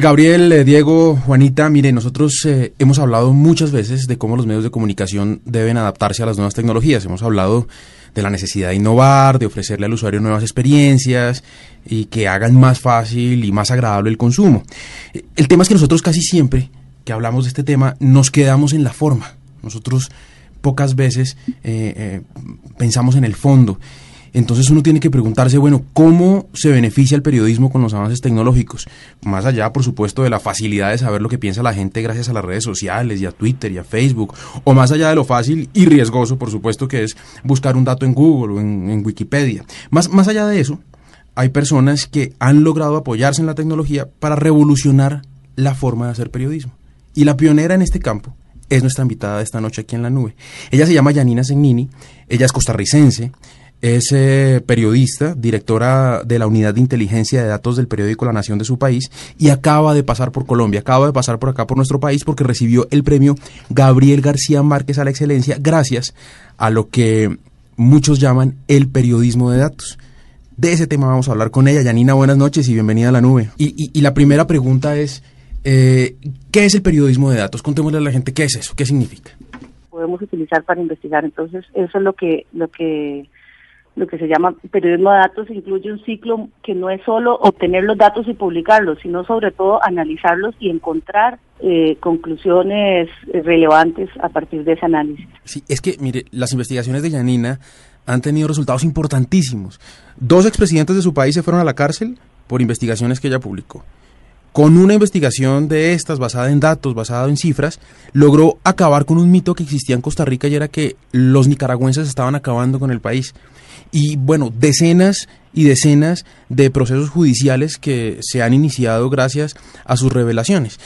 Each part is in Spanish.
Gabriel, eh, Diego, Juanita, mire, nosotros eh, hemos hablado muchas veces de cómo los medios de comunicación deben adaptarse a las nuevas tecnologías. Hemos hablado de la necesidad de innovar, de ofrecerle al usuario nuevas experiencias y que hagan más fácil y más agradable el consumo. El tema es que nosotros casi siempre que hablamos de este tema nos quedamos en la forma. Nosotros pocas veces eh, pensamos en el fondo. Entonces uno tiene que preguntarse, bueno, ¿cómo se beneficia el periodismo con los avances tecnológicos? Más allá, por supuesto, de la facilidad de saber lo que piensa la gente gracias a las redes sociales y a Twitter y a Facebook, o más allá de lo fácil y riesgoso, por supuesto, que es buscar un dato en Google o en, Wikipedia. Más, más allá de eso, hay personas que han logrado apoyarse en la tecnología para revolucionar la forma de hacer periodismo. Y la pionera en este campo es nuestra invitada de esta noche aquí en la nube. Ella se llama Janina Segnini, ella es costarricense, es eh, periodista, directora de la unidad de inteligencia de datos del periódico La Nación de su país y acaba de pasar por Colombia, acaba de pasar por acá por nuestro país porque recibió el premio Gabriel García Márquez a la excelencia gracias a lo que muchos llaman el periodismo de datos. De ese tema vamos a hablar con ella. Yanina, buenas noches y bienvenida a la nube. Y, la primera pregunta es, eh, ¿qué es el periodismo de datos? Contémosle a la gente qué es eso, qué significa. Podemos utilizar para investigar, entonces eso es lo que, lo que lo que se llama periodismo de datos incluye un ciclo que no es solo obtener los datos y publicarlos, sino sobre todo analizarlos y encontrar eh, conclusiones relevantes a partir de ese análisis. Sí, es que, mire, las investigaciones de Yanina han tenido resultados importantísimos. Dos expresidentes de su país se fueron a la cárcel por investigaciones que ella publicó. Con una investigación de estas, basada en datos, basada en cifras, logró acabar con un mito que existía en Costa Rica y era que los nicaragüenses estaban acabando con el país y bueno, decenas y decenas de procesos judiciales que se han iniciado gracias a sus revelaciones.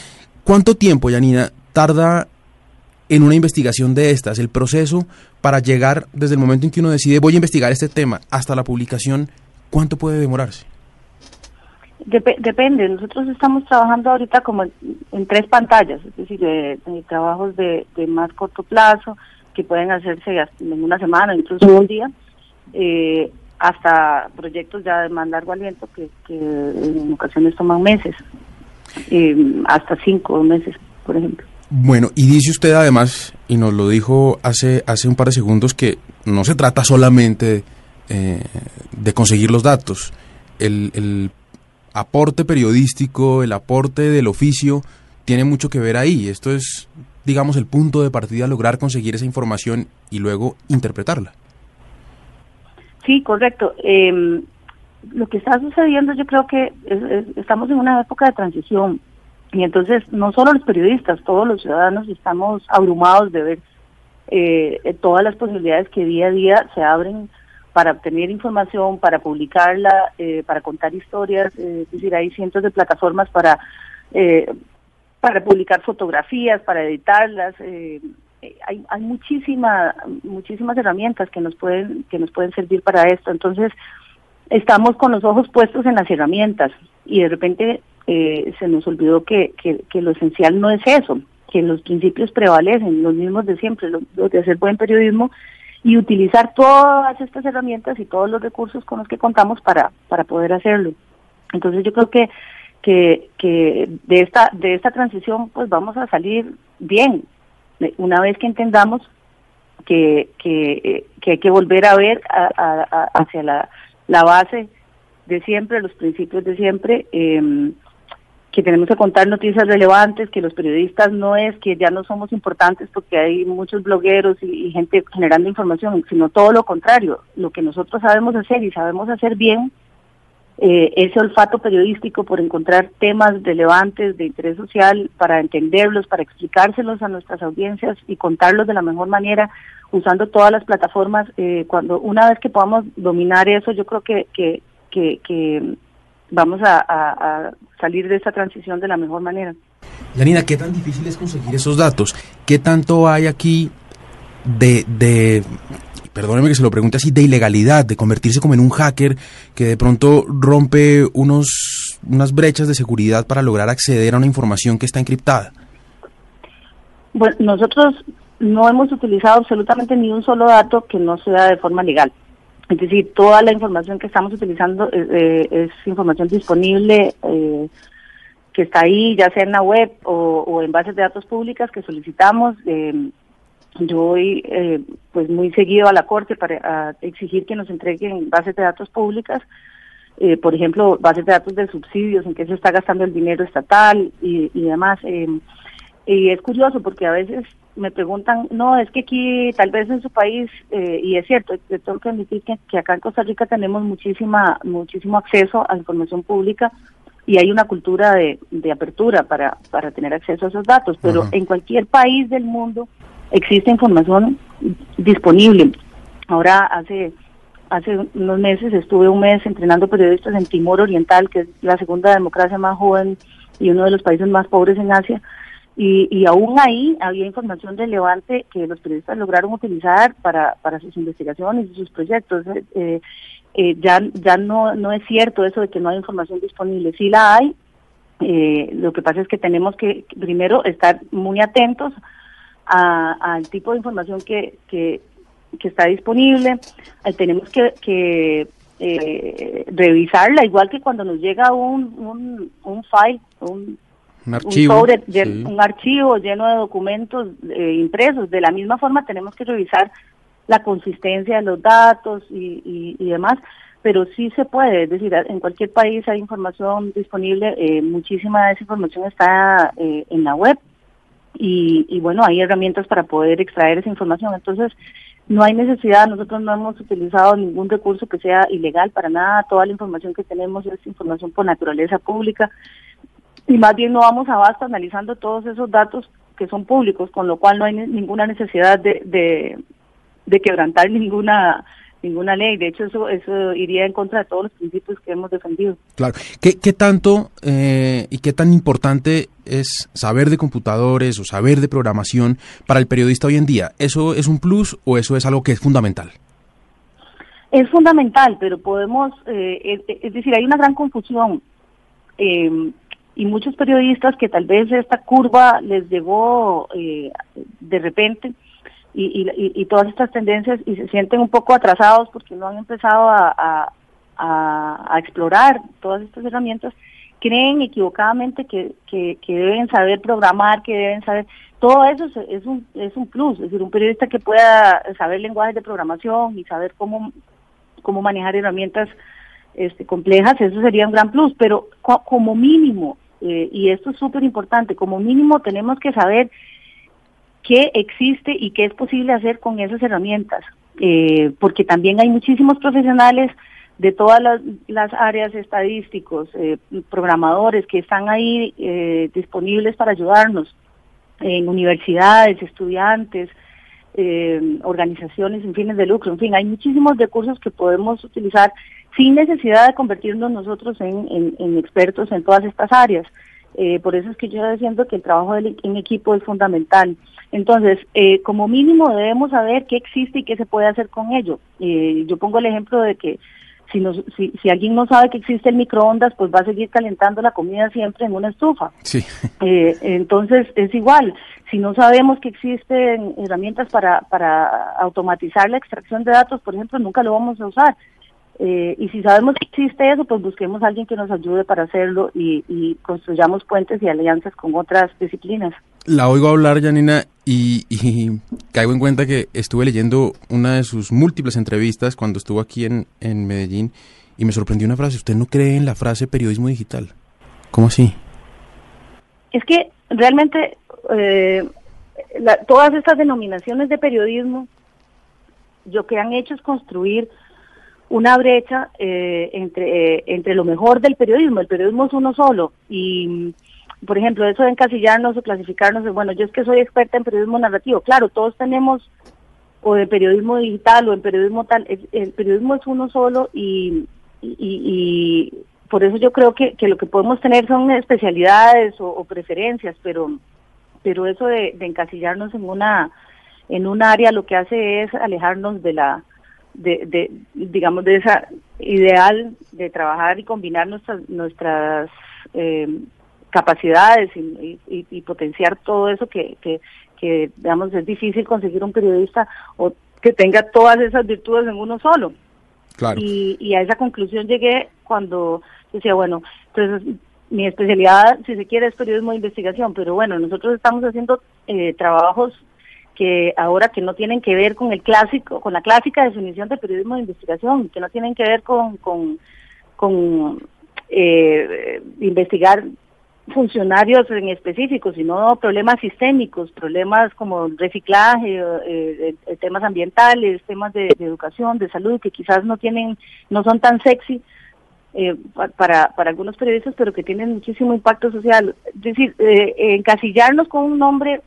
¿Cuánto tiempo, Yanina, tarda en una investigación de estas, el proceso para llegar desde el momento en que uno decide voy a investigar este tema hasta la publicación, cuánto puede demorarse? depende, nosotros estamos trabajando ahorita como en, tres pantallas, es decir, de, trabajos de, de, más corto plazo que pueden hacerse en una semana, incluso un día, eh, hasta proyectos ya de más largo aliento que, en ocasiones toman meses, eh, hasta cinco meses, por ejemplo. Bueno, y dice usted además, y nos lo dijo hace, hace un par de segundos, que no se trata solamente eh, de conseguir los datos. El, el aporte periodístico, el aporte del oficio, tiene mucho que ver ahí. Esto es, digamos, el punto de partida, lograr conseguir esa información y luego interpretarla. Sí, correcto. Em, lo que está sucediendo, yo creo que estamos en una época de transición y entonces no solo los periodistas, todos los ciudadanos estamos abrumados de ver eh, todas las posibilidades que día a día se abren para obtener información, para publicarla, eh, para contar historias, eh, es decir, hay cientos de plataformas para para publicar fotografías, para editarlas, eh, hay, hay muchísimas muchísimas herramientas que nos pueden que nos pueden servir para esto. Entonces estamos con los ojos puestos en las herramientas y de repente eh, se nos olvidó que, que, lo esencial no es eso que los principios prevalecen los mismos de siempre los, de hacer buen periodismo y utilizar todas estas herramientas y todos los recursos con los que contamos para para poder hacerlo. Entonces yo creo que que, que de esta de esta transición pues vamos a salir bien una vez que entendamos que, que, hay que volver a ver hacia la, la, base de siempre, los principios de siempre, em, que tenemos que contar noticias relevantes, que los periodistas no es que ya no somos importantes porque hay muchos blogueros y gente generando información, sino todo lo contrario, lo que nosotros sabemos hacer y sabemos hacer bien eh, ese olfato periodístico por encontrar temas relevantes de interés social para entenderlos, para explicárselos a nuestras audiencias y contarlos de la mejor manera usando todas las plataformas. Eh, cuando una vez que podamos dominar eso, yo creo que, que, que, vamos a, salir de esta transición de la mejor manera. Janina, ¿qué tan difícil es conseguir esos datos? ¿Qué tanto hay aquí de, de perdóneme que se lo pregunte así, de ilegalidad, de convertirse como en un hacker que de pronto rompe unos, unas brechas de seguridad para lograr acceder a una información que está encriptada? Bueno, nosotros no hemos utilizado absolutamente ni un solo dato que no sea de forma legal. Es decir, toda la información que estamos utilizando eh, eh, es información disponible eh, que está ahí, ya sea en la web o, en bases de datos públicas que solicitamos. Yo voy pues muy seguido a la Corte para exigir que nos entreguen bases de datos públicas. por ejemplo, bases de datos de subsidios, en qué se está gastando el dinero estatal y, y demás. y es curioso porque a veces me preguntan, no, es que aquí, tal vez en su país, eh, y es cierto, tengo que admitir que, acá en Costa Rica tenemos muchísima, muchísimo acceso a la información pública y hay una cultura de, apertura para, para tener acceso a esos datos, pero en cualquier país del mundo existe información disponible. Ahora, hace, hace unos meses estuve un mes entrenando periodistas en Timor Oriental, que es la segunda democracia más joven y uno de los países más pobres en Asia, y, y aún ahí había información relevante que los periodistas lograron utilizar para, para sus investigaciones y sus proyectos. Eh, eh, eh, ya ya no, no es cierto eso de que no hay información disponible. Sí la hay. lo que pasa es que tenemos que primero estar muy atentos al tipo de información que, que, que está disponible. tenemos que, que revisarla, igual que cuando nos llega un, un, un file, un un archivo, un, archivo lleno de documentos eh, impresos. De la misma forma tenemos que revisar la consistencia de los datos y, demás, pero sí se puede, es decir, en cualquier país hay información disponible, eh, muchísima de esa información está eh, en la web y, y bueno, hay herramientas para poder extraer esa información. Entonces, no hay necesidad, nosotros no hemos utilizado ningún recurso que sea ilegal para nada, toda la información que tenemos es información por naturaleza pública y más bien no vamos a basta analizando todos esos datos que son públicos, con lo cual no hay ninguna necesidad de, de, quebrantar ninguna ninguna ley. De hecho, eso eso iría en contra de todos los principios que hemos defendido. Claro. ¿Qué, qué tanto eh, y qué tan importante es saber de computadores o saber de programación para el periodista hoy en día? ¿Eso es un plus o eso es algo que es fundamental? Es fundamental, pero podemos, eh, es, decir, hay una gran confusión. Eh, y muchos periodistas que tal vez esta curva les llegó eh, de repente y, y, todas estas tendencias y se sienten un poco atrasados porque no han empezado a, explorar todas estas herramientas, creen equivocadamente que, deben saber programar, que deben saber... Todo eso es, un, es un plus, es decir, un periodista que pueda saber lenguajes de programación y saber cómo, cómo manejar herramientas este, complejas, eso sería un gran plus, pero como mínimo eh, y esto es súper importante, como mínimo tenemos que saber qué existe y qué es posible hacer con esas herramientas, eh, porque también hay muchísimos profesionales de todas las, áreas estadísticos, eh, programadores que están ahí disponibles para ayudarnos en universidades, estudiantes, organizaciones sin fines de lucro, en fin, hay muchísimos recursos que podemos utilizar sin necesidad de convertirnos nosotros en, expertos en todas estas áreas. Eh, por eso es que yo siento que el trabajo en equipo es fundamental. Entonces, eh, como mínimo debemos saber qué existe y qué se puede hacer con ello. Eh, yo pongo el ejemplo de que si, si, si, alguien no sabe que existe el microondas, pues va a seguir calentando la comida siempre en una estufa. Sí. entonces, es igual. Si no sabemos que existen herramientas para, para automatizar la extracción de datos, por ejemplo, nunca lo vamos a usar. Eh, y si sabemos que existe eso, pues busquemos a alguien que nos ayude para hacerlo y, construyamos puentes y alianzas con otras disciplinas. La oigo hablar, Janina, y, caigo en cuenta que estuve leyendo una de sus múltiples entrevistas cuando estuvo aquí en, en Medellín y me sorprendió una frase. ¿Usted no cree en la frase periodismo digital? ¿Cómo así? Es que realmente eh, todas estas denominaciones de periodismo, lo que han hecho es construir una brecha eh, entre, eh, entre lo mejor del periodismo. El periodismo es uno solo y, por ejemplo, eso de encasillarnos o clasificarnos, bueno, yo es que soy experta en periodismo narrativo. Claro, todos tenemos o de periodismo digital o en periodismo tal. El, periodismo es uno solo y, y, por eso yo creo que, que lo que podemos tener son especialidades o, preferencias, pero, pero eso de, encasillarnos en una en un área lo que hace es alejarnos de la de, de digamos de esa ideal de trabajar y combinar nuestras nuestras eh, capacidades y, y, potenciar todo eso que, que, que digamos es difícil conseguir un periodista o que tenga todas esas virtudes en uno solo. Y, y a esa conclusión llegué cuando decía, bueno, entonces mi especialidad, si se quiere, es periodismo de investigación, pero bueno, nosotros estamos haciendo eh, trabajos que ahora que no tienen que ver con el clásico, con la clásica definición de periodismo de investigación, que no tienen que ver con, con, con eh, investigar funcionarios en específico, sino problemas sistémicos, problemas como reciclaje, eh, eh, temas ambientales, temas de, educación, de salud, que quizás no tienen, no son tan sexy eh, para, para algunos periodistas, pero que tienen muchísimo impacto social. Es decir, encasillarnos con un nombre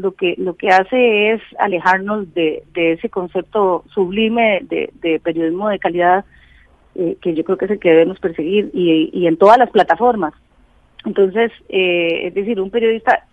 lo que lo que hace es alejarnos de, ese concepto sublime de, periodismo de calidad que yo creo que es el que debemos perseguir y en todas las plataformas entonces, eh, es decir, un periodista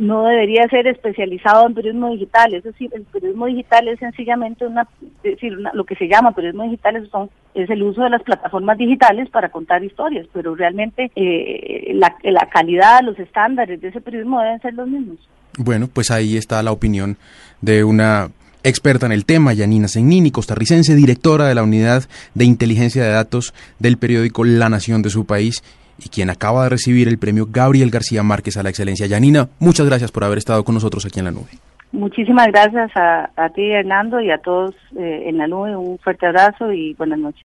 no debería ser especializado en periodismo digital, es decir, el periodismo digital es sencillamente una, decir, lo que se llama periodismo digital son, es el uso de las plataformas digitales para contar historias, pero realmente eh, la, calidad, los estándares de ese periodismo deben ser los mismos. Bueno, pues ahí está la opinión de una experta en el tema, Yanina Segnini, costarricense, directora de la unidad de inteligencia de datos del periódico La Nación de su país y quien acaba de recibir el premio Gabriel García Márquez a la excelencia. Yanina, muchas gracias por haber estado con nosotros aquí en la nube. Muchísimas gracias a, ti, Hernando, y a todos eh, en la nube. Un fuerte abrazo y buenas noches.